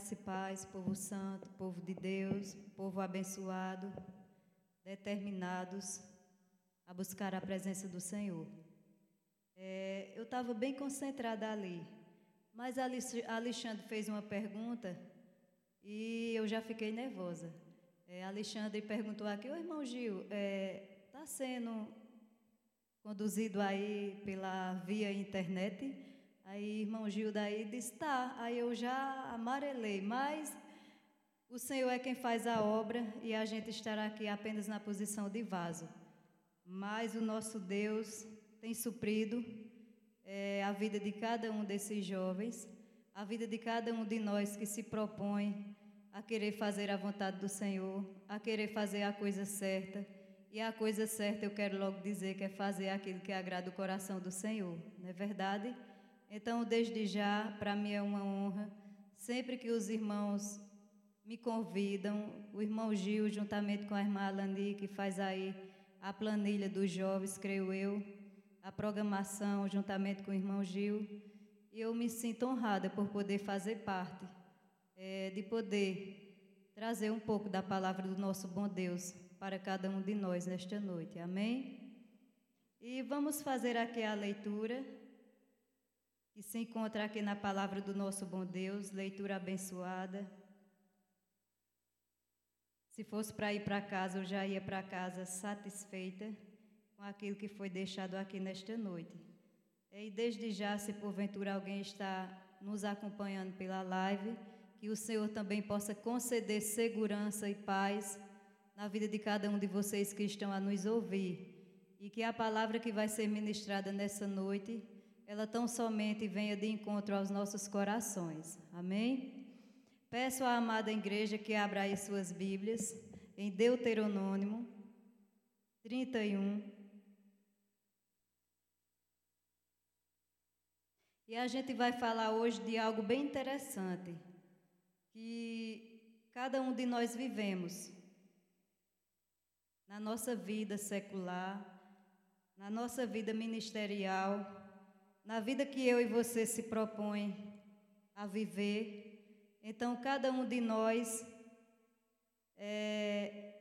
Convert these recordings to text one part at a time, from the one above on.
Graça e paz, povo santo, povo de Deus, povo abençoado, determinados a buscar a presença do Senhor. É, eu estava bem concentrada ali, mas Alexandre fez uma pergunta e eu já fiquei nervosa. É, Alexandre perguntou aqui, o irmão Gil, está é, tá sendo conduzido aí pela via internet? Aí irmão Gil daí disse, tá. Aí eu já amarelei, mas o Senhor é quem faz a obra e a gente estará aqui apenas na posição de vaso. Mas o nosso Deus tem suprido é, a vida de cada um desses jovens, a vida de cada um de nós que se propõe a querer fazer a vontade do Senhor, a querer fazer a coisa certa. E a coisa certa eu quero logo dizer que é fazer aquilo que agrada o coração do Senhor, não é verdade? Então, desde já, para mim é uma honra, sempre que os irmãos me convidam, o irmão Gil, juntamente com a irmã Alani, que faz aí a planilha dos jovens, creio eu, a programação, juntamente com o irmão Gil, eu me sinto honrada por poder fazer parte é, de poder trazer um pouco da palavra do nosso bom Deus para cada um de nós nesta noite. Amém? E vamos fazer aqui a leitura que se encontra aqui na palavra do nosso bom Deus, leitura abençoada. Se fosse para ir para casa, eu já ia para casa satisfeita com aquilo que foi deixado aqui nesta noite. E desde já, se porventura alguém está nos acompanhando pela live, que o Senhor também possa conceder segurança e paz na vida de cada um de vocês que estão a nos ouvir. E que a palavra que vai ser ministrada nessa noite, ela tão somente venha de encontro aos nossos corações. Amém? Peço à amada igreja que abra aí suas Bíblias em Deuteronômio 31. E a gente vai falar hoje de algo bem interessante que cada um de nós vivemos na nossa vida secular, na nossa vida ministerial, na vida que eu e você se propõe a viver. Então, cada um de nós é,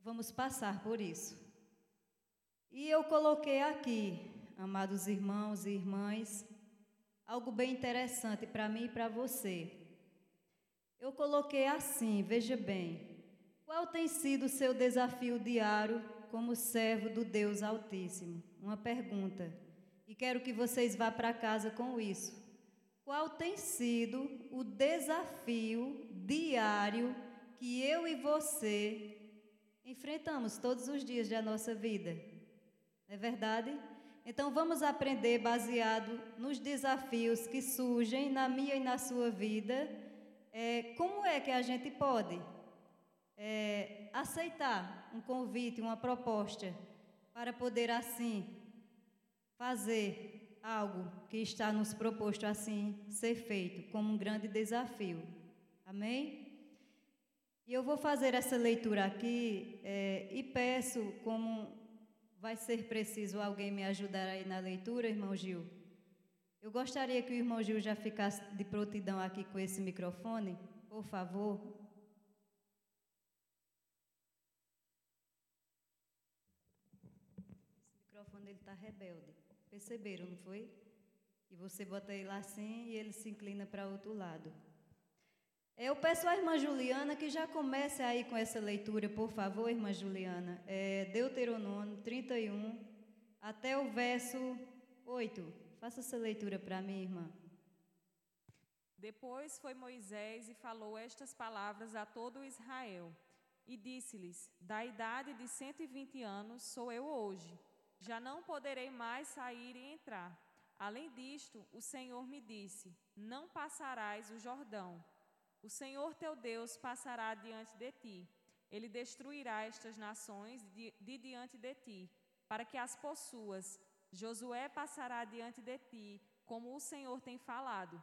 vamos passar por isso. E eu coloquei aqui, amados irmãos e irmãs, algo bem interessante para mim e para você. Eu coloquei assim, veja bem. Qual tem sido o seu desafio diário como servo do Deus Altíssimo? Uma pergunta. E quero que vocês vá para casa com isso. Qual tem sido o desafio diário que eu e você enfrentamos todos os dias da nossa vida? Não é verdade? Então vamos aprender baseado nos desafios que surgem na minha e na sua vida é, como é que a gente pode é, aceitar um convite, uma proposta, para poder assim fazer algo que está nos proposto assim ser feito, como um grande desafio. Amém? E eu vou fazer essa leitura aqui é, e peço, como vai ser preciso alguém me ajudar aí na leitura, irmão Gil. Eu gostaria que o irmão Gil já ficasse de prontidão aqui com esse microfone, por favor. Esse microfone ele está rebelde. Perceberam, não foi? E você bota ele assim e ele se inclina para outro lado. Eu peço à irmã Juliana que já comece aí com essa leitura, por favor, irmã Juliana. É Deuteronômio 31, até o verso 8. Faça essa leitura para mim, irmã. Depois foi Moisés e falou estas palavras a todo Israel. E disse-lhes: Da idade de 120 anos sou eu hoje. Já não poderei mais sair e entrar. Além disto, o Senhor me disse: Não passarás o Jordão. O Senhor teu Deus passará diante de ti. Ele destruirá estas nações de, de diante de ti, para que as possuas Josué passará diante de ti, como o Senhor tem falado.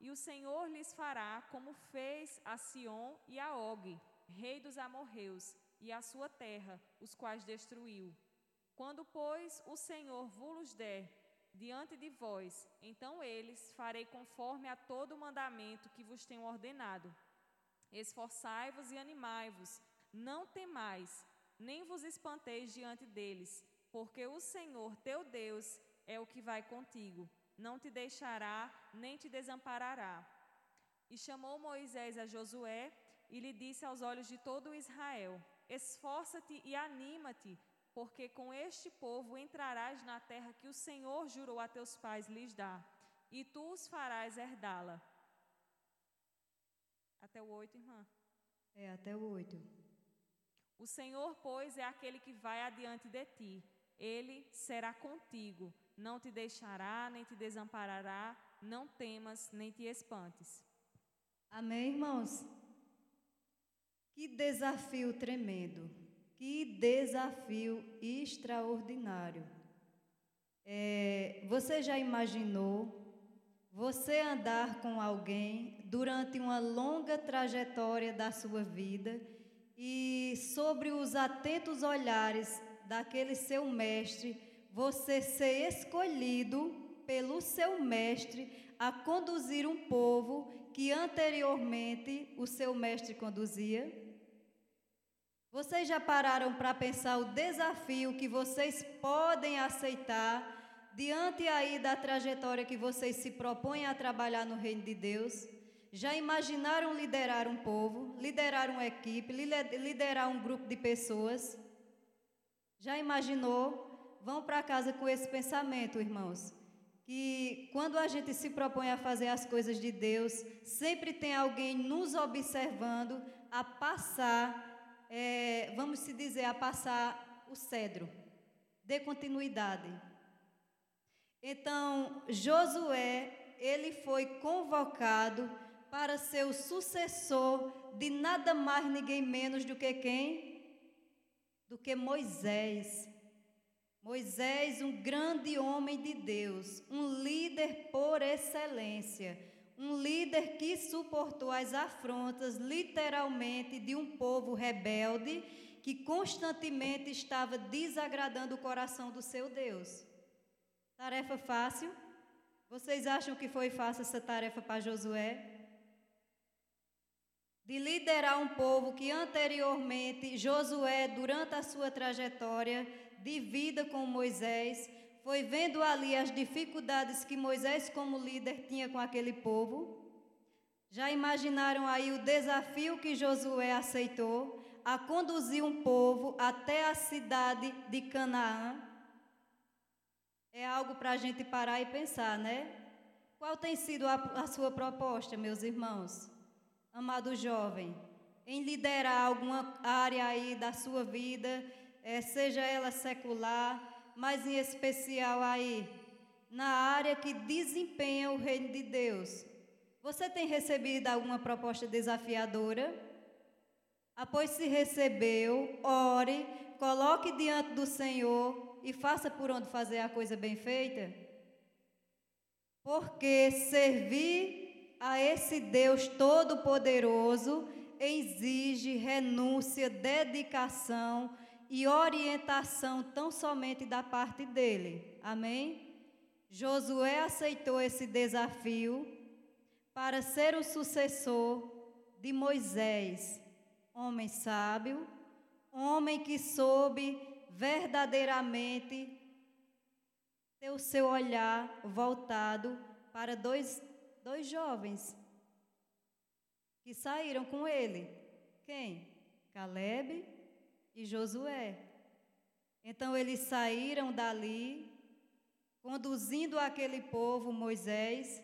E o Senhor lhes fará como fez a Sion e a Og, rei dos amorreus, e a sua terra, os quais destruiu. Quando, pois, o Senhor vos der diante de vós. Então eles farei conforme a todo o mandamento que vos tenho ordenado. Esforçai-vos e animai-vos, não temais, nem vos espanteis diante deles, porque o Senhor teu Deus é o que vai contigo, não te deixará nem te desamparará. E chamou Moisés a Josué e lhe disse aos olhos de todo Israel: Esforça-te e anima-te, porque com este povo entrarás na terra que o Senhor jurou a teus pais lhes dar, e tu os farás herdá-la. Até o 8, irmã. É, até o 8. O Senhor, pois, é aquele que vai adiante de ti. Ele será contigo, não te deixará, nem te desamparará, não temas, nem te espantes. Amém, irmãos? Que desafio tremendo, que desafio extraordinário. É, você já imaginou você andar com alguém durante uma longa trajetória da sua vida e sobre os atentos olhares daquele seu mestre, você ser escolhido pelo seu mestre a conduzir um povo que anteriormente o seu mestre conduzia? Vocês já pararam para pensar o desafio que vocês podem aceitar diante aí da trajetória que vocês se propõem a trabalhar no reino de Deus? Já imaginaram liderar um povo, liderar uma equipe, liderar um grupo de pessoas? Já imaginou? Vão para casa com esse pensamento, irmãos. Que quando a gente se propõe a fazer as coisas de Deus, sempre tem alguém nos observando a passar, é, vamos se dizer, a passar o cedro. Dê continuidade. Então, Josué, ele foi convocado para ser o sucessor de nada mais, ninguém menos do que quem? Do que Moisés. Moisés, um grande homem de Deus, um líder por excelência, um líder que suportou as afrontas, literalmente, de um povo rebelde que constantemente estava desagradando o coração do seu Deus. Tarefa fácil? Vocês acham que foi fácil essa tarefa para Josué? de liderar um povo que anteriormente Josué, durante a sua trajetória de vida com Moisés, foi vendo ali as dificuldades que Moisés, como líder, tinha com aquele povo. Já imaginaram aí o desafio que Josué aceitou a conduzir um povo até a cidade de Canaã? É algo para a gente parar e pensar, né? Qual tem sido a, a sua proposta, meus irmãos? amado jovem, em liderar alguma área aí da sua vida, é, seja ela secular, mas em especial aí na área que desempenha o reino de Deus. Você tem recebido alguma proposta desafiadora? Após se recebeu, ore, coloque diante do Senhor e faça por onde fazer a coisa bem feita. Porque servir a esse Deus Todo-Poderoso exige renúncia, dedicação e orientação tão somente da parte dele. Amém? Josué aceitou esse desafio para ser o sucessor de Moisés, homem sábio, homem que soube verdadeiramente ter o seu olhar voltado para dois dois jovens que saíram com ele. Quem? Caleb e Josué. Então eles saíram dali, conduzindo aquele povo, Moisés,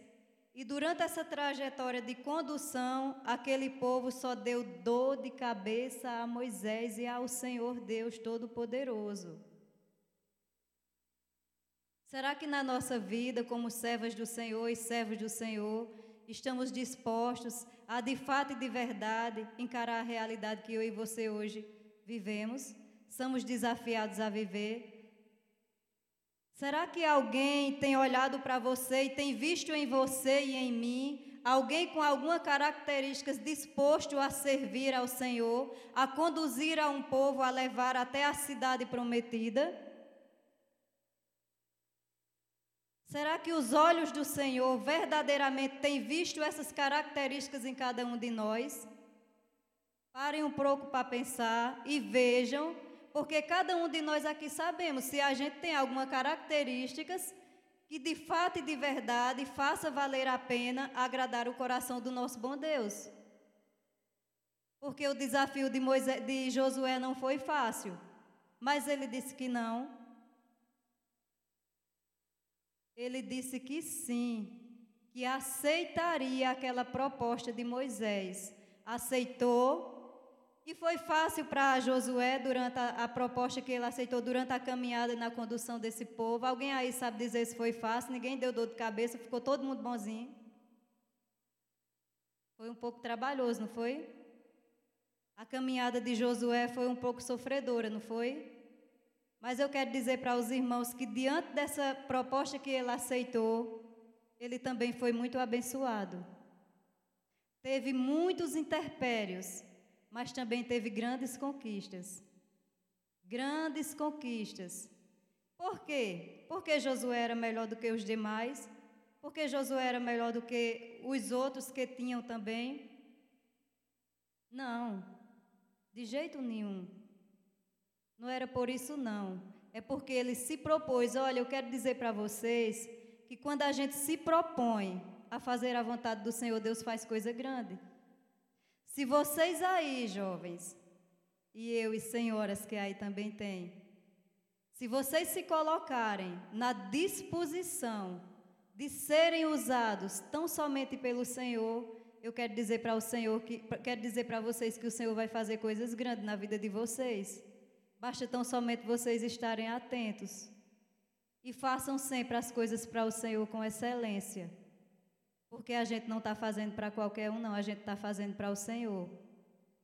e durante essa trajetória de condução, aquele povo só deu dor de cabeça a Moisés e ao Senhor Deus Todo-Poderoso. Será que na nossa vida, como servas do Senhor e servos do Senhor, estamos dispostos a, de fato e de verdade, encarar a realidade que eu e você hoje vivemos? Somos desafiados a viver? Será que alguém tem olhado para você e tem visto em você e em mim alguém com alguma características disposto a servir ao Senhor, a conduzir a um povo a levar até a cidade prometida? Será que os olhos do Senhor verdadeiramente têm visto essas características em cada um de nós? Parem um pouco para pensar e vejam, porque cada um de nós aqui sabemos se a gente tem alguma características que de fato e de verdade faça valer a pena agradar o coração do nosso bom Deus. Porque o desafio de, Moisés, de Josué não foi fácil, mas ele disse que não. Ele disse que sim, que aceitaria aquela proposta de Moisés. Aceitou e foi fácil para Josué durante a, a, proposta que ele aceitou durante a caminhada na condução desse povo. Alguém aí sabe dizer se foi fácil? Ninguém deu dor de cabeça, ficou todo mundo bonzinho. Foi um pouco trabalhoso, não foi? A caminhada de Josué foi um pouco sofredora, não foi? Mas eu quero dizer para os irmãos que diante dessa proposta que ele aceitou, ele também foi muito abençoado. Teve muitos interpérios, mas também teve grandes conquistas. Grandes conquistas. Por quê? Porque Josué era melhor do que os demais? Porque Josué era melhor do que os outros que tinham também? Não, de jeito nenhum. Não era por isso, não. É porque ele se propôs. Olha, eu quero dizer para vocês que quando a gente se propõe a fazer a vontade do Senhor, Deus faz coisa grande. Se vocês aí, jovens, e eu e senhoras que aí também tem, se vocês se colocarem na disposição de serem usados tão somente pelo Senhor, eu quero dizer para o Senhor que quero dizer para vocês que o Senhor vai fazer coisas grandes na vida de vocês. Basta tão somente vocês estarem atentos e façam sempre as coisas para o Senhor com excelência. Porque a gente não está fazendo para qualquer um, não, a gente está fazendo para o Senhor.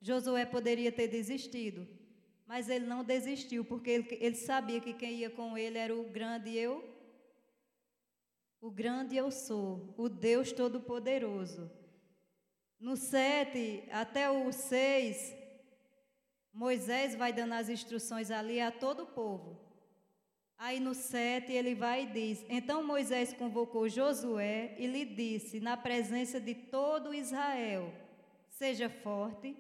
Josué poderia ter desistido, mas ele não desistiu, porque ele, ele sabia que quem ia com ele era o grande eu. O grande eu sou, o Deus Todo-Poderoso. No 7 até o 6, Moisés vai dando as instruções ali a todo o povo. Aí no 7 ele vai e diz: Então Moisés convocou Josué e lhe disse, na presença de todo Israel: Seja forte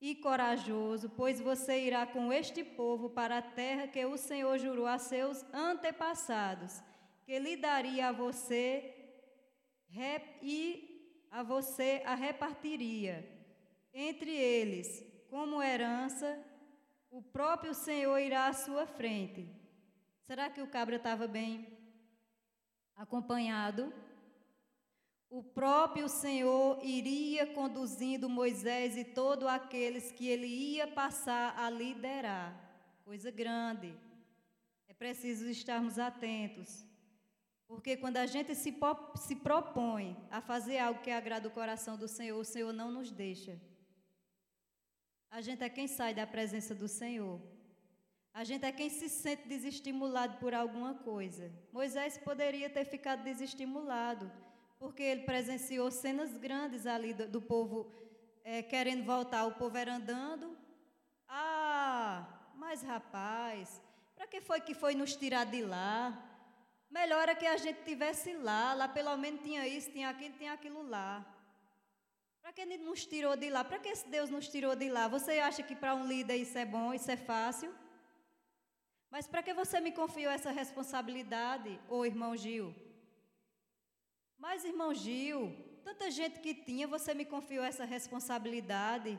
e corajoso, pois você irá com este povo para a terra que o Senhor jurou a seus antepassados, que lhe daria a você e a você a repartiria entre eles como herança, o próprio Senhor irá à sua frente. Será que o cabra estava bem acompanhado? O próprio Senhor iria conduzindo Moisés e todos aqueles que ele ia passar a liderar. Coisa grande. É preciso estarmos atentos. Porque quando a gente se, se propõe a fazer algo que agrada o coração do Senhor, o Senhor não nos deixa. A gente é quem sai da presença do Senhor. A gente é quem se sente desestimulado por alguma coisa. Moisés poderia ter ficado desestimulado, porque ele presenciou cenas grandes ali do, do povo é, querendo voltar. O povo era andando. Ah, mas rapaz, para que foi que foi nos tirar de lá? Melhor era que a gente tivesse lá, lá pelo menos tinha isso, tinha aquilo, tinha aquilo lá. Para que ele nos tirou de lá? Para que esse Deus nos tirou de lá? Você acha que para um líder isso é bom, isso é fácil? Mas para que você me confiou essa responsabilidade, ô irmão Gil? Mas, irmão Gil, tanta gente que tinha, você me confiou essa responsabilidade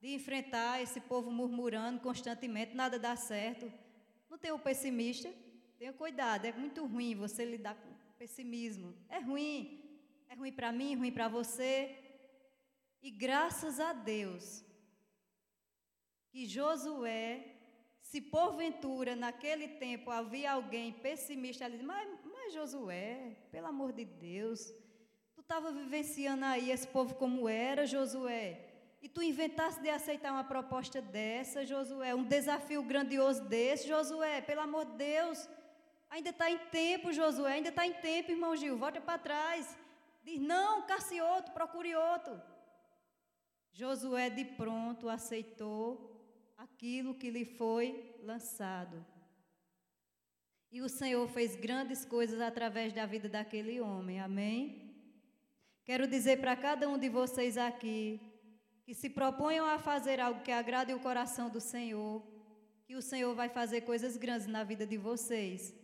de enfrentar esse povo murmurando constantemente, nada dá certo. Não tem o pessimista? Tenha cuidado, é muito ruim você lidar com pessimismo. É ruim. É ruim para mim, ruim para você. E graças a Deus que Josué se porventura naquele tempo havia alguém pessimista, ele diz, mas, mas Josué, pelo amor de Deus, tu estava vivenciando aí esse povo como era, Josué, e tu inventaste de aceitar uma proposta dessa, Josué, um desafio grandioso desse, Josué, pelo amor de Deus, ainda está em tempo, Josué, ainda está em tempo, irmão Gil, volta para trás. Diz, não, casse outro, procure outro. Josué de pronto aceitou aquilo que lhe foi lançado. E o Senhor fez grandes coisas através da vida daquele homem. Amém? Quero dizer para cada um de vocês aqui que se proponham a fazer algo que agrade o coração do Senhor, que o Senhor vai fazer coisas grandes na vida de vocês.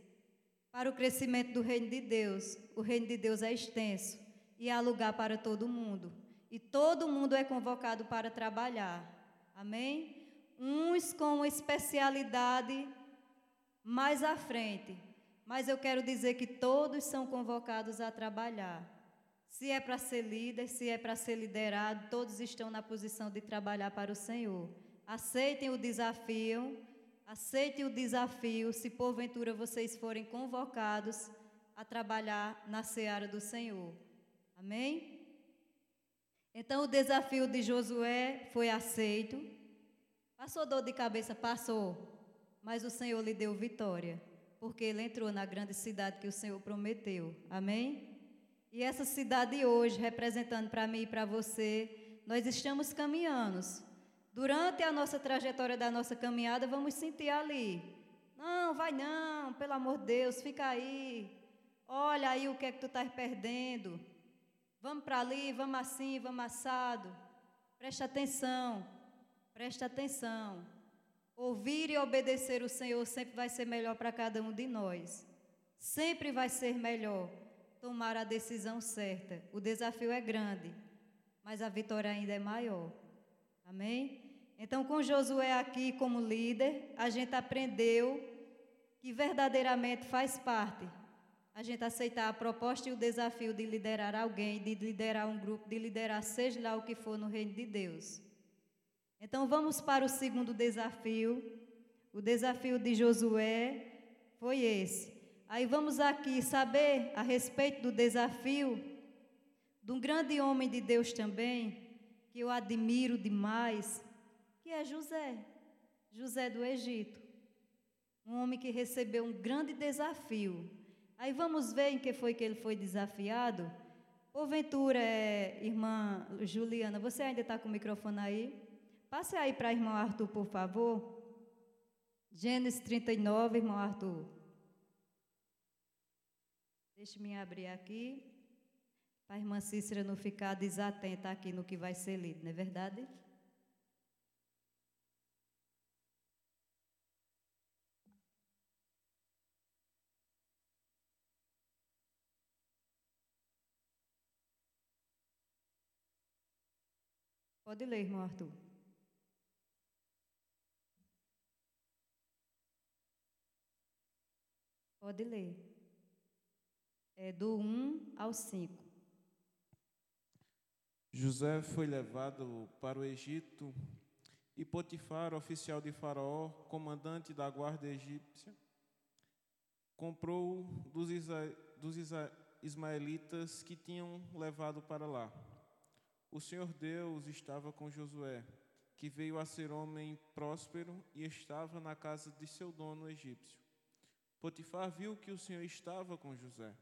Para o crescimento do reino de Deus, o reino de Deus é extenso e há lugar para todo mundo. E todo mundo é convocado para trabalhar. Amém? Uns com especialidade mais à frente. Mas eu quero dizer que todos são convocados a trabalhar. Se é para ser líder, se é para ser liderado, todos estão na posição de trabalhar para o Senhor. Aceitem o desafio, aceitem o desafio se porventura vocês forem convocados a trabalhar na seara do Senhor. Amém? Então o desafio de Josué foi aceito. Passou dor de cabeça? Passou mas o Senhor lhe deu vitória, porque ele entrou na grande cidade que o Senhor prometeu. Amém? E essa cidade hoje, representando para mim e para você, nós estamos caminhando. Durante a nossa trajetória da nossa caminhada, vamos sentir ali. Não, vai não, pelo amor de Deus, fica aí. Olha aí o que é que tu estás perdendo. Vamos para ali, vamos assim, vamos assado. Presta atenção, presta atenção. Ouvir e obedecer o Senhor sempre vai ser melhor para cada um de nós. Sempre vai ser melhor tomar a decisão certa. O desafio é grande, mas a vitória ainda é maior. Amém? Então, com Josué aqui como líder, a gente aprendeu que verdadeiramente faz parte a gente aceitar a proposta e o desafio de liderar alguém, de liderar um grupo, de liderar seja lá o que for no reino de Deus. Então vamos para o segundo desafio. O desafio de Josué foi esse. Aí vamos aqui saber a respeito do desafio de um grande homem de Deus também, que eu admiro demais, que é José, José do Egito. Um homem que recebeu um grande desafio. Aí vamos ver em que foi que ele foi desafiado. Porventura, é, irmã Juliana, você ainda está com o microfone aí? Passe aí para irmão Arthur, por favor. Gênesis 39, irmão Arthur. Deixe-me abrir aqui, para a irmã Cícera não ficar desatenta aqui no que vai ser lido, não é verdade? Pode ler, irmão Arthur. Pode ler. É do 1 ao 5. José foi levado para o Egito e Potifar, oficial de Faraó, comandante da guarda egípcia, comprou dos, dos ismaelitas que tinham levado para lá. O Senhor Deus estava com Josué, que veio a ser homem próspero e estava na casa de seu dono egípcio. Potifar viu que o Senhor estava com José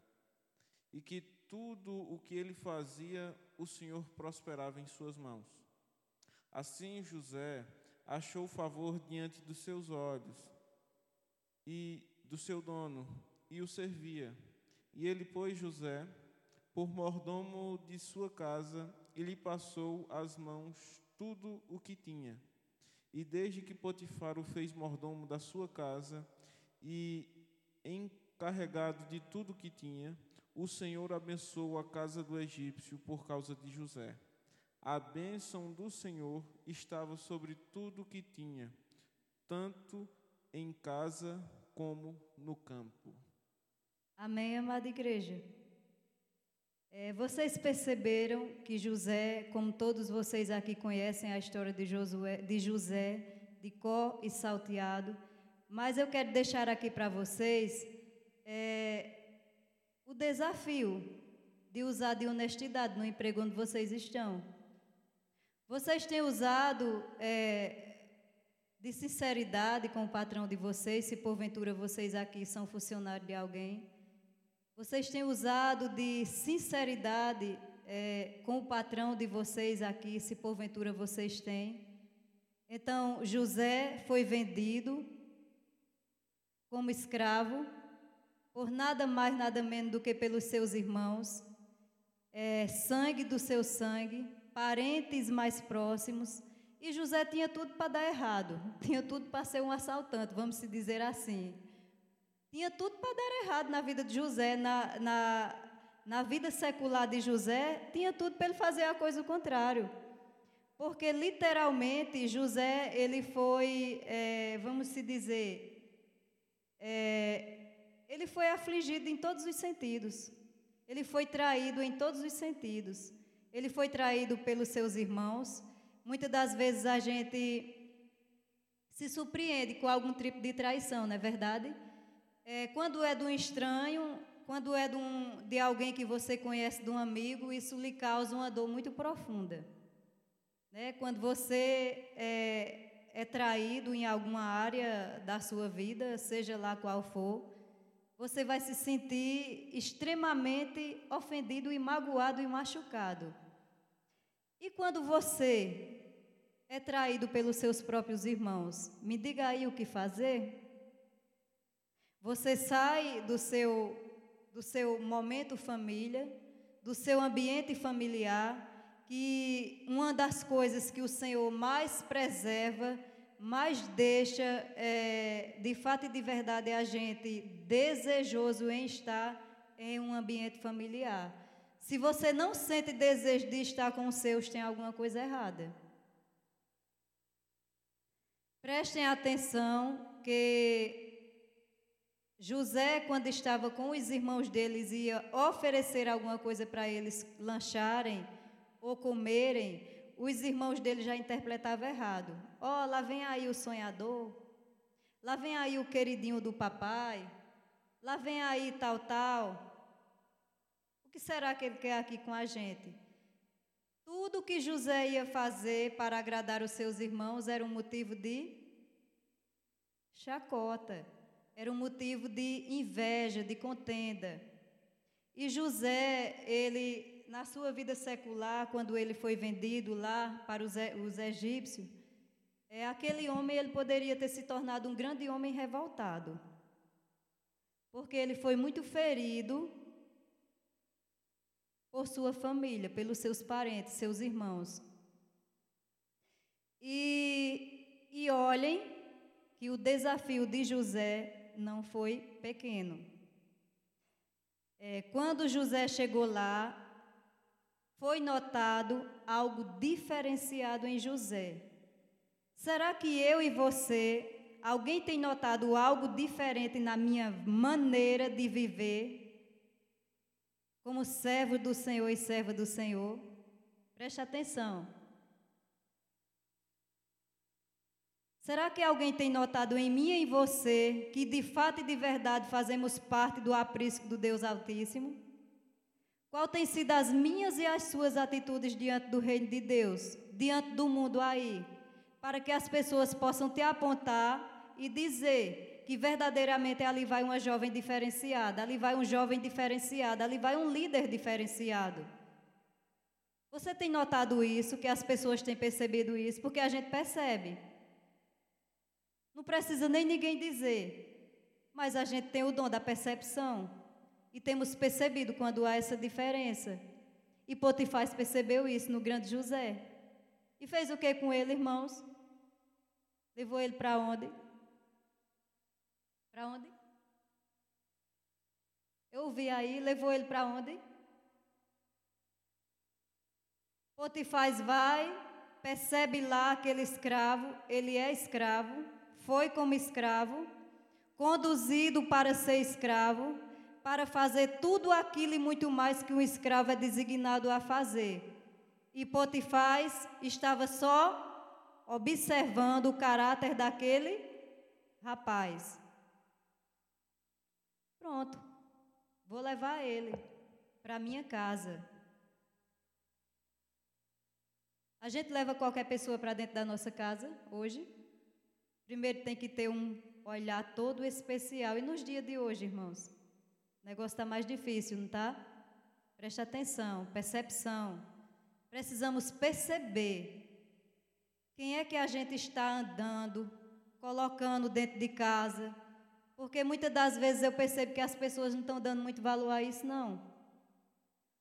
e que tudo o que ele fazia, o Senhor prosperava em suas mãos. Assim José achou favor diante dos seus olhos e do seu dono e o servia. E ele pôs José por mordomo de sua casa e lhe passou às mãos tudo o que tinha. E desde que Potifar o fez mordomo da sua casa e encarregado de tudo que tinha, o Senhor abençoou a casa do egípcio por causa de José. A bênção do Senhor estava sobre tudo que tinha, tanto em casa como no campo. Amém, amada igreja. É, vocês perceberam que José, como todos vocês aqui conhecem a história de, Josué, de José, de Có e Salteado, mas eu quero deixar aqui para vocês é, o desafio de usar de honestidade no emprego onde vocês estão. Vocês têm usado é, de sinceridade com o patrão de vocês, se porventura vocês aqui são funcionários de alguém. Vocês têm usado de sinceridade é, com o patrão de vocês aqui, se porventura vocês têm. Então, José foi vendido como escravo por nada mais, nada menos do que pelos seus irmãos, é, sangue do seu sangue, parentes mais próximos. E José tinha tudo para dar errado, tinha tudo para ser um assaltante, vamos se dizer assim. Tinha tudo para dar errado na vida de José, na, na, na vida secular de José, tinha tudo para ele fazer a coisa contrário. Porque literalmente José, ele foi, é, vamos se dizer, é, ele foi afligido em todos os sentidos. Ele foi traído em todos os sentidos. Ele foi traído pelos seus irmãos. Muitas das vezes a gente se surpreende com algum tipo de traição, não é verdade? É, quando é de um estranho, quando é de, um, de alguém que você conhece, de um amigo, isso lhe causa uma dor muito profunda. Né? Quando você é, é traído em alguma área da sua vida, seja lá qual for, você vai se sentir extremamente ofendido e magoado e machucado. E quando você é traído pelos seus próprios irmãos, me diga aí o que fazer? Você sai do seu do seu momento família, do seu ambiente familiar, que uma das coisas que o Senhor mais preserva mais deixa, é, de fato e de verdade, a gente desejoso em estar em um ambiente familiar. Se você não sente desejo de estar com os seus, tem alguma coisa errada. Prestem atenção que José, quando estava com os irmãos deles, ia oferecer alguma coisa para eles lancharem ou comerem os irmãos dele já interpretavam errado. Ó, oh, lá vem aí o sonhador, lá vem aí o queridinho do papai, lá vem aí tal, tal. O que será que ele quer aqui com a gente? Tudo que José ia fazer para agradar os seus irmãos era um motivo de chacota, era um motivo de inveja, de contenda. E José, ele na sua vida secular, quando ele foi vendido lá para os, os egípcios, é, aquele homem ele poderia ter se tornado um grande homem revoltado, porque ele foi muito ferido por sua família, pelos seus parentes, seus irmãos. E, e olhem que o desafio de José não foi pequeno. É, quando José chegou lá, foi notado algo diferenciado em José. Será que eu e você, alguém tem notado algo diferente na minha maneira de viver? Como servo do Senhor e serva do Senhor? Preste atenção. Será que alguém tem notado em mim e em você que de fato e de verdade fazemos parte do aprisco do Deus Altíssimo? Qual tem sido as minhas e as suas atitudes diante do reino de Deus, diante do mundo aí, para que as pessoas possam te apontar e dizer que verdadeiramente ali vai uma jovem diferenciada, ali vai um jovem diferenciado, ali vai um líder diferenciado. Você tem notado isso, que as pessoas têm percebido isso, porque a gente percebe. Não precisa nem ninguém dizer, mas a gente tem o dom da percepção. E temos percebido quando há essa diferença. E Potifar percebeu isso no grande José. E fez o que com ele, irmãos? Levou ele para onde? Para onde? Eu ouvi aí, levou ele para onde? Potifar vai, percebe lá aquele escravo, ele é escravo, foi como escravo, conduzido para ser escravo, para fazer tudo aquilo e muito mais que um escravo é designado a fazer. E Potifar estava só observando o caráter daquele rapaz. Pronto, vou levar ele para minha casa. A gente leva qualquer pessoa para dentro da nossa casa hoje. Primeiro tem que ter um olhar todo especial. E nos dias de hoje, irmãos, o negócio está mais difícil, não está? Preste atenção, percepção. Precisamos perceber quem é que a gente está andando, colocando dentro de casa, Porque muitas das vezes eu percebo que as pessoas não estão dando muito valor a isso, não.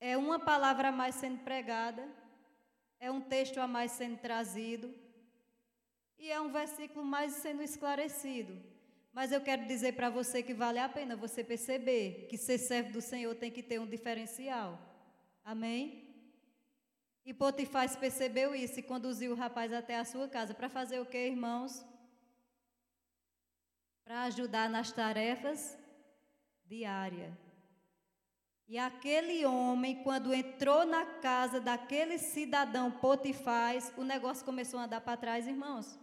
É uma palavra a mais sendo pregada, é um texto a mais sendo trazido, e é um versículo mais sendo esclarecido. Mas eu quero dizer para você que vale a pena você perceber que ser servo do Senhor tem que ter um diferencial. Amém? E Potifar percebeu isso e conduziu o rapaz até a sua casa. Para fazer o que, irmãos? Para ajudar nas tarefas diárias. E aquele homem, quando entrou na casa daquele cidadão Potifar, o negócio começou a andar para trás, irmãos.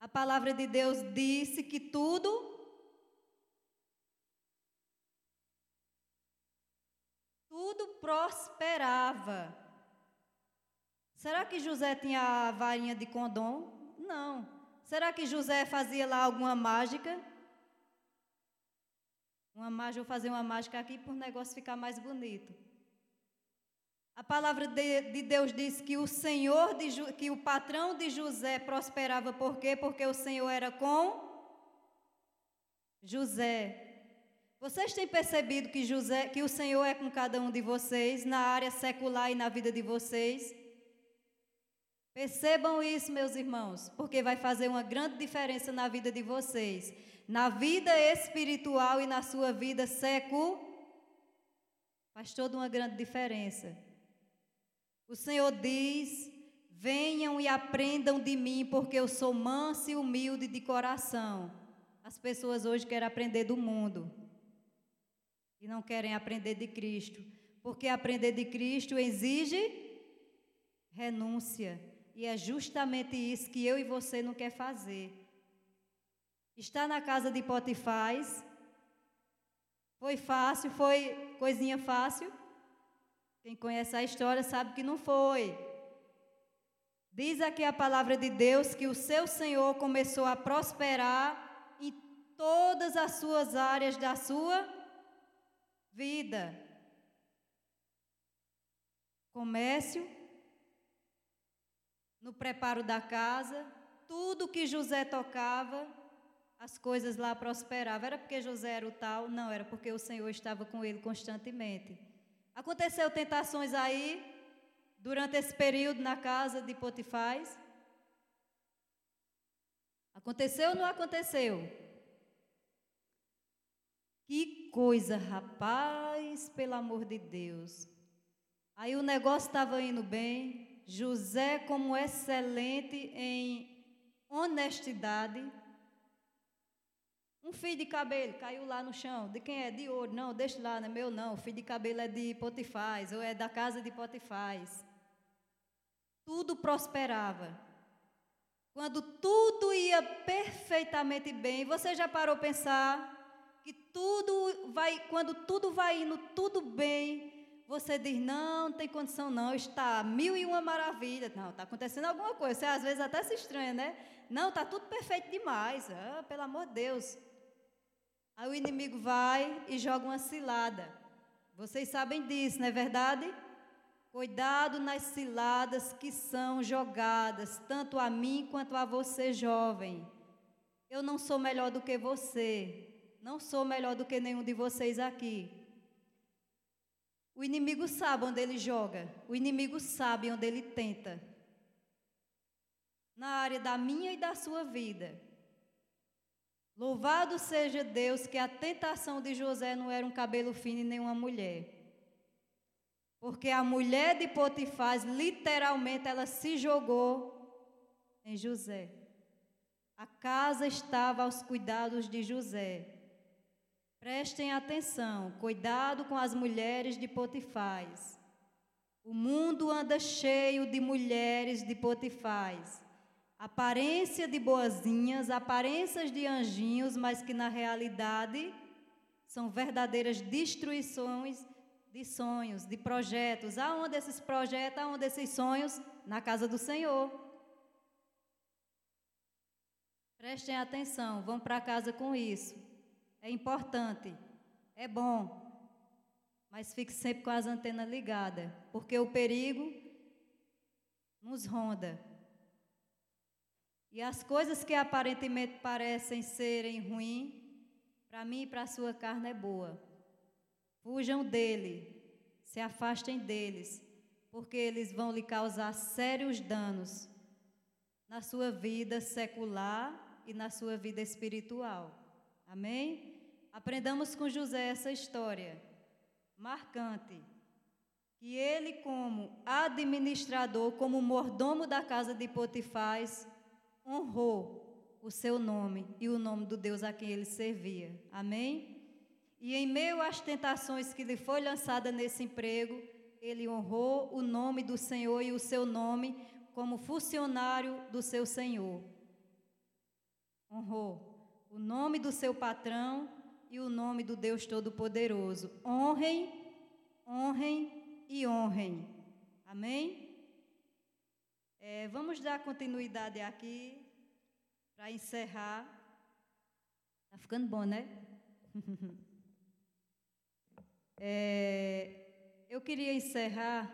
A palavra de Deus disse que tudo tudo prosperava. Será que José tinha a varinha de condom? Não. Será que José fazia lá alguma mágica? Uma mágica, vou fazer uma mágica aqui para o negócio ficar mais bonito. A palavra de, de Deus diz que o Senhor, de, que o patrão de José prosperava por quê? Porque o Senhor era com José. Vocês têm percebido que, José, que o Senhor é com cada um de vocês, na área secular e na vida de vocês? Percebam isso, meus irmãos, porque vai fazer uma grande diferença na vida de vocês, na vida espiritual e na sua vida secular. Faz toda uma grande diferença. O Senhor diz: Venham e aprendam de mim, porque eu sou manso e humilde de coração. As pessoas hoje querem aprender do mundo e não querem aprender de Cristo, porque aprender de Cristo exige renúncia, e é justamente isso que eu e você não quer fazer. Está na casa de Potifás, foi fácil, foi coisinha fácil? Quem conhece a história sabe que não foi. Diz aqui a palavra de Deus que o seu Senhor começou a prosperar em todas as suas áreas da sua vida. Comércio, no preparo da casa, tudo que José tocava, as coisas lá prosperavam. Era porque José era o tal? Não, era porque o Senhor estava com ele constantemente. Aconteceu tentações aí, durante esse período na casa de Potifás? Aconteceu ou não aconteceu? Que coisa, rapaz, pelo amor de Deus. Aí o negócio estava indo bem. José, como excelente em honestidade, um fio de cabelo caiu lá no chão. De quem é? De ouro. Não, deixa lá, não é meu não. O fio de cabelo é de Potifaz, ou é da casa de Potifaz. Tudo prosperava. Quando tudo ia perfeitamente bem, você já parou pensar que tudo vai, quando tudo vai indo tudo bem, você diz, não, não tem condição não, está mil e uma maravilha. Não, está acontecendo alguma coisa. Você às vezes até se estranha, né? Não, está tudo perfeito demais. Ah, pelo amor de Deus. Aí o inimigo vai e joga uma cilada. Vocês sabem disso, não é verdade? Cuidado nas ciladas que são jogadas, tanto a mim quanto a você, jovem. Eu não sou melhor do que você. Não sou melhor do que nenhum de vocês aqui. O inimigo sabe onde ele joga. O inimigo sabe onde ele tenta. Na área da minha e da sua vida. Louvado seja Deus que a tentação de José não era um cabelo fino e nem uma mulher. Porque a mulher de Potifar, literalmente, ela se jogou em José. A casa estava aos cuidados de José. Prestem atenção, cuidado com as mulheres de Potifar. O mundo anda cheio de mulheres de Potifar aparência de boazinhas, aparências de anjinhos, mas que na realidade são verdadeiras destruições de sonhos, de projetos. Aonde esses projetos, aonde esses sonhos? Na casa do Senhor. Prestem atenção, vão para casa com isso. É importante, é bom, mas fique sempre com as antenas ligadas, porque o perigo nos ronda. E as coisas que aparentemente parecem serem ruins, para mim e para a sua carne é boa. Fujam dele, se afastem deles, porque eles vão lhe causar sérios danos na sua vida secular e na sua vida espiritual. Amém? Aprendamos com José essa história marcante. Que ele, como administrador, como mordomo da casa de Potifaz, honrou o seu nome e o nome do Deus a quem ele servia. Amém? E em meio às tentações que lhe foi lançada nesse emprego, ele honrou o nome do Senhor e o seu nome como funcionário do seu Senhor. Honrou o nome do seu patrão e o nome do Deus Todo-Poderoso. Honrem, honrem e honrem. Amém? É, vamos dar continuidade aqui para encerrar. Tá ficando bom, né? é, eu queria encerrar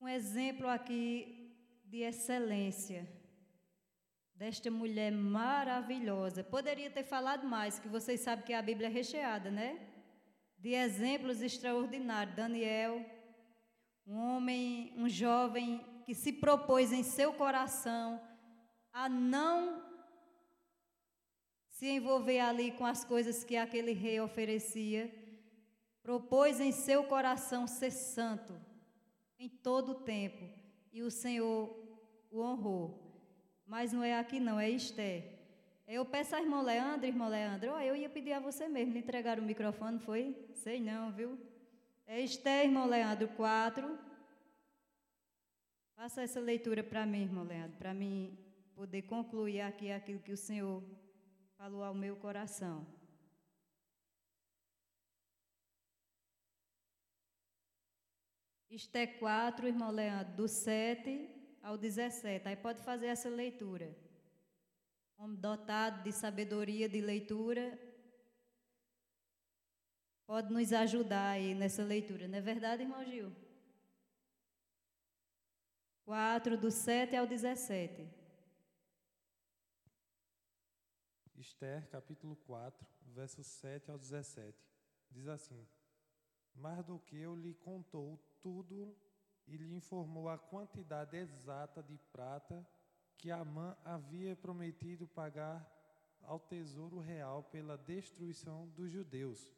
um exemplo aqui de excelência desta mulher maravilhosa. Poderia ter falado mais, que vocês sabem que a Bíblia é recheada, né? De exemplos extraordinários. Daniel, um homem, um jovem que se propôs em seu coração a não se envolver ali com as coisas que aquele rei oferecia, propôs em seu coração ser santo em todo o tempo, e o Senhor o honrou. Mas não é aqui não, é Esther. Eu peço a irmã Leandro, irmão Leandro, eu ia pedir a você mesmo, lhe entregar o microfone, foi? Sei não, viu? É Esther, irmão Leandro, 4. Faça essa leitura para mim, irmão Leandro, para mim poder concluir aqui aquilo que o Senhor falou ao meu coração. Esther 4, irmão Leandro, do 7 ao 17. Aí pode fazer essa leitura. Homem dotado de sabedoria de leitura, pode nos ajudar aí nessa leitura. Não é verdade, irmão Gil? 4, do 7 ao 17. Esther, capítulo 4, versos 7 ao 17. Diz assim: Mardoqueu lhe contou tudo e lhe informou a quantidade exata de prata que Amã havia prometido pagar ao tesouro real pela destruição dos judeus.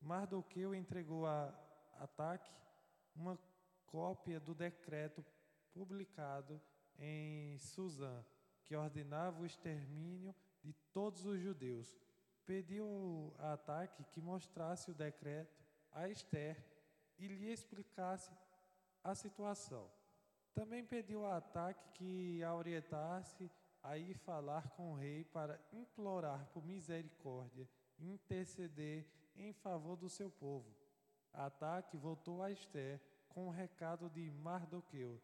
Mardoqueu entregou a Ataque uma cópia do decreto publicado em Suzã, que ordenava o extermínio de todos os judeus. Pediu a Ataque que mostrasse o decreto a Esther e lhe explicasse a situação. Também pediu a Ataque que a orientasse a ir falar com o rei para implorar por misericórdia e interceder em favor do seu povo. Ataque voltou a Esther com o recado de Mardoqueu.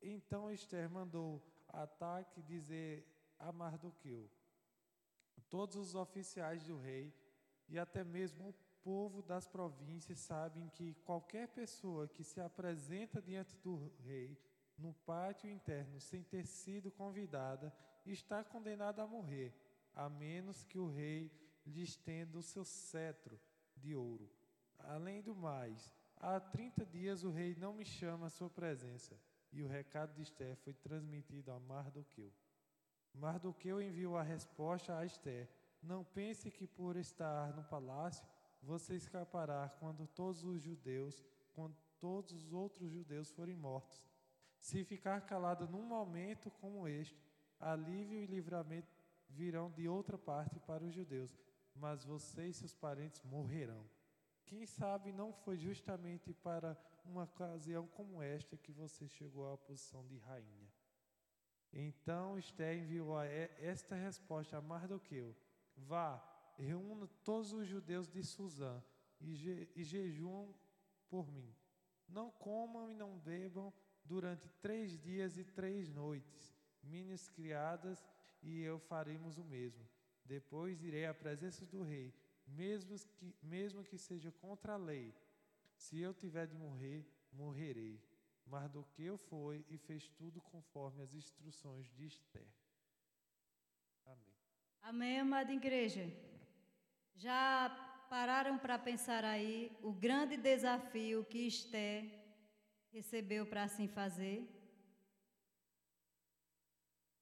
Então Esther mandou Ataque dizer a Mardoqueu: Todos os oficiais do rei e até mesmo o povo das províncias sabem que qualquer pessoa que se apresenta diante do rei no pátio interno sem ter sido convidada está condenada a morrer, a menos que o rei lhe estenda o seu cetro de ouro. Além do mais, há 30 dias o rei não me chama à sua presença. E o recado de Esther foi transmitido a Mardoqueu. Mardoqueu enviou a resposta a Esther: Não pense que por estar no palácio você escapará quando todos os judeus, quando todos os outros judeus forem mortos. Se ficar calado num momento como este, alívio e livramento virão de outra parte para os judeus, mas você e seus parentes morrerão. Quem sabe não foi justamente para uma ocasião como esta que você chegou à posição de rainha. Então Esther enviou esta resposta a Mardoqueu: Vá, reúna todos os judeus de Suzã e, je, e jejuam por mim. Não comam e não bebam durante três dias e três noites. Minhas criadas e eu faremos o mesmo. Depois irei à presença do rei, mesmo que, mesmo que seja contra a lei. Se eu tiver de morrer, morrerei. Mardoqueu foi e fez tudo conforme as instruções de Esther. Amém. Amém, amada igreja. Já pararam para pensar aí o grande desafio que Esther recebeu para assim fazer?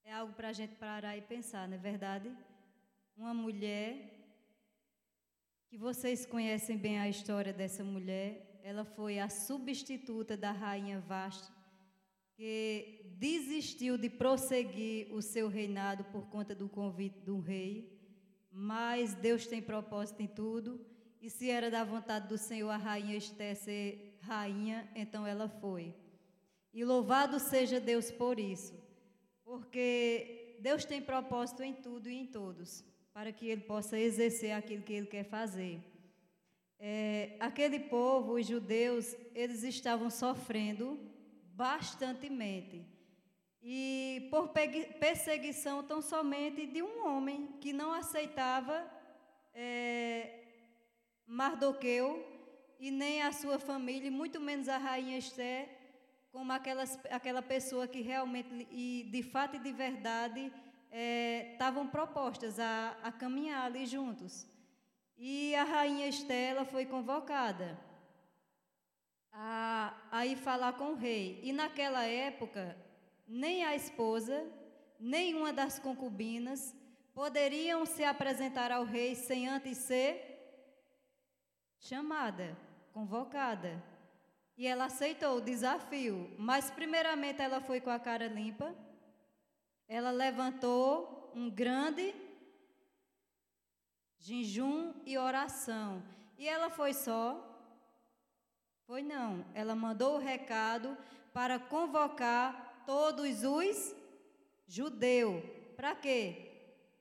É algo para a gente parar e pensar, não é verdade? Uma mulher, que vocês conhecem bem a história dessa mulher, ela foi a substituta da rainha Vasta, que desistiu de prosseguir o seu reinado por conta do convite do rei, mas Deus tem propósito em tudo, e se era da vontade do Senhor a rainha Esté ser rainha, então ela foi. E louvado seja Deus por isso porque Deus tem propósito em tudo e em todos, para que Ele possa exercer aquilo que Ele quer fazer. É, aquele povo, os judeus, eles estavam sofrendo bastantemente. E por perseguição tão somente de um homem que não aceitava é, Mardoqueu e nem a sua família, muito menos a rainha Esther, como aquelas, aquela pessoa que realmente, e de fato e de verdade, estavam é, propostas a, a caminhar ali juntos. E a rainha Estela foi convocada a, a ir falar com o rei. E naquela época, nem a esposa, nenhuma das concubinas poderiam se apresentar ao rei sem antes ser chamada, convocada. E ela aceitou o desafio, mas primeiramente ela foi com a cara limpa. Ela levantou um grande jejum e oração. E ela foi só? Foi não. Ela mandou o recado para convocar todos os judeus. Para quê?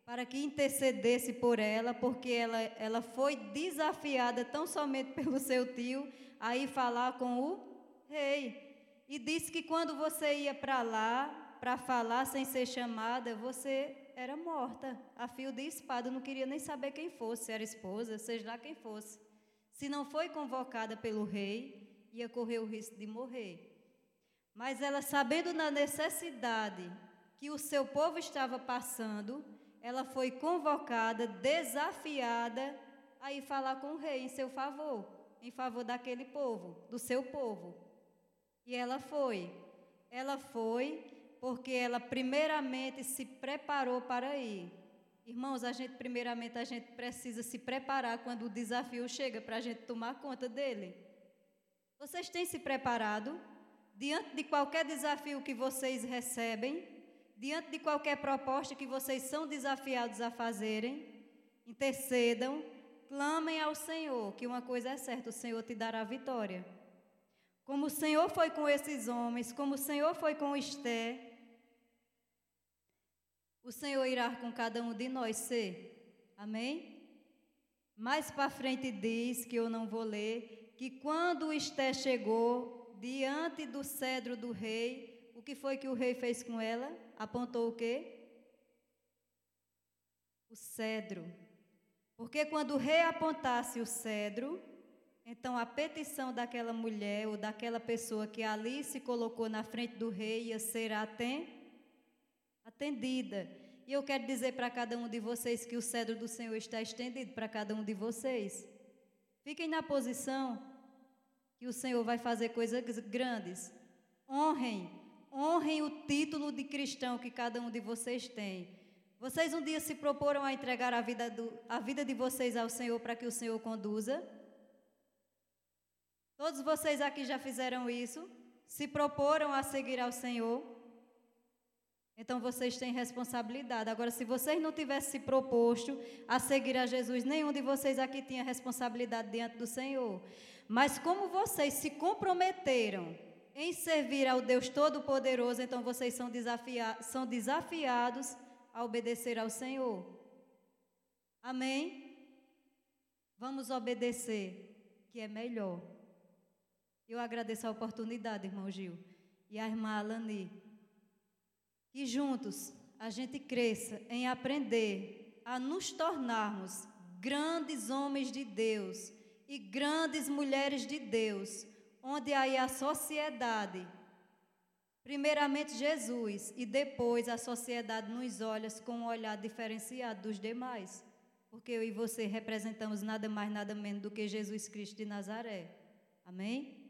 Para que intercedesse por ela, porque ela, ela foi desafiada tão somente pelo seu tio a ir falar com o rei. E disse que quando você ia para lá, para falar sem ser chamada, você era morta, a fio de espada, não queria nem saber quem fosse, se era esposa, seja lá quem fosse. Se não foi convocada pelo rei, ia correr o risco de morrer. Mas ela, sabendo da necessidade que o seu povo estava passando, ela foi convocada, desafiada a ir falar com o rei em seu favor em favor daquele povo, do seu povo. E ela foi. Ela foi porque ela primeiramente se preparou para ir. Irmãos, a gente primeiramente a gente precisa se preparar quando o desafio chega para a gente tomar conta dele. Vocês têm se preparado diante de qualquer desafio que vocês recebem, diante de qualquer proposta que vocês são desafiados a fazerem? Intercedam, Clamem ao Senhor, que uma coisa é certa: o Senhor te dará vitória. Como o Senhor foi com esses homens, como o Senhor foi com Esté, o Senhor irá com cada um de nós ser. Amém? Mais para frente diz, que eu não vou ler, que quando Esté chegou diante do cedro do rei, o que foi que o rei fez com ela? Apontou o quê? O cedro. Porque quando o rei apontasse o cedro, então a petição daquela mulher ou daquela pessoa que ali se colocou na frente do rei ia ser atendida. E eu quero dizer para cada um de vocês que o cedro do Senhor está estendido para cada um de vocês. Fiquem na posição que o Senhor vai fazer coisas grandes. Honrem, honrem o título de cristão que cada um de vocês tem. Vocês um dia se proporam a entregar a vida, do, a vida de vocês ao Senhor para que o Senhor conduza? Todos vocês aqui já fizeram isso? Se proporam a seguir ao Senhor? Então vocês têm responsabilidade. Agora, se vocês não tivessem se proposto a seguir a Jesus, nenhum de vocês aqui tinha responsabilidade diante do Senhor. Mas como vocês se comprometeram em servir ao Deus Todo-Poderoso, então vocês são, desafia são desafiados a obedecer ao Senhor. Amém? Vamos obedecer, que é melhor. Eu agradeço a oportunidade, irmão Gil, e a irmã Alani. Que juntos a gente cresça em aprender a nos tornarmos grandes homens de Deus e grandes mulheres de Deus, onde aí a sociedade Primeiramente Jesus e depois a sociedade nos olha com um olhar diferenciado dos demais, porque eu e você representamos nada mais, nada menos do que Jesus Cristo de Nazaré. Amém?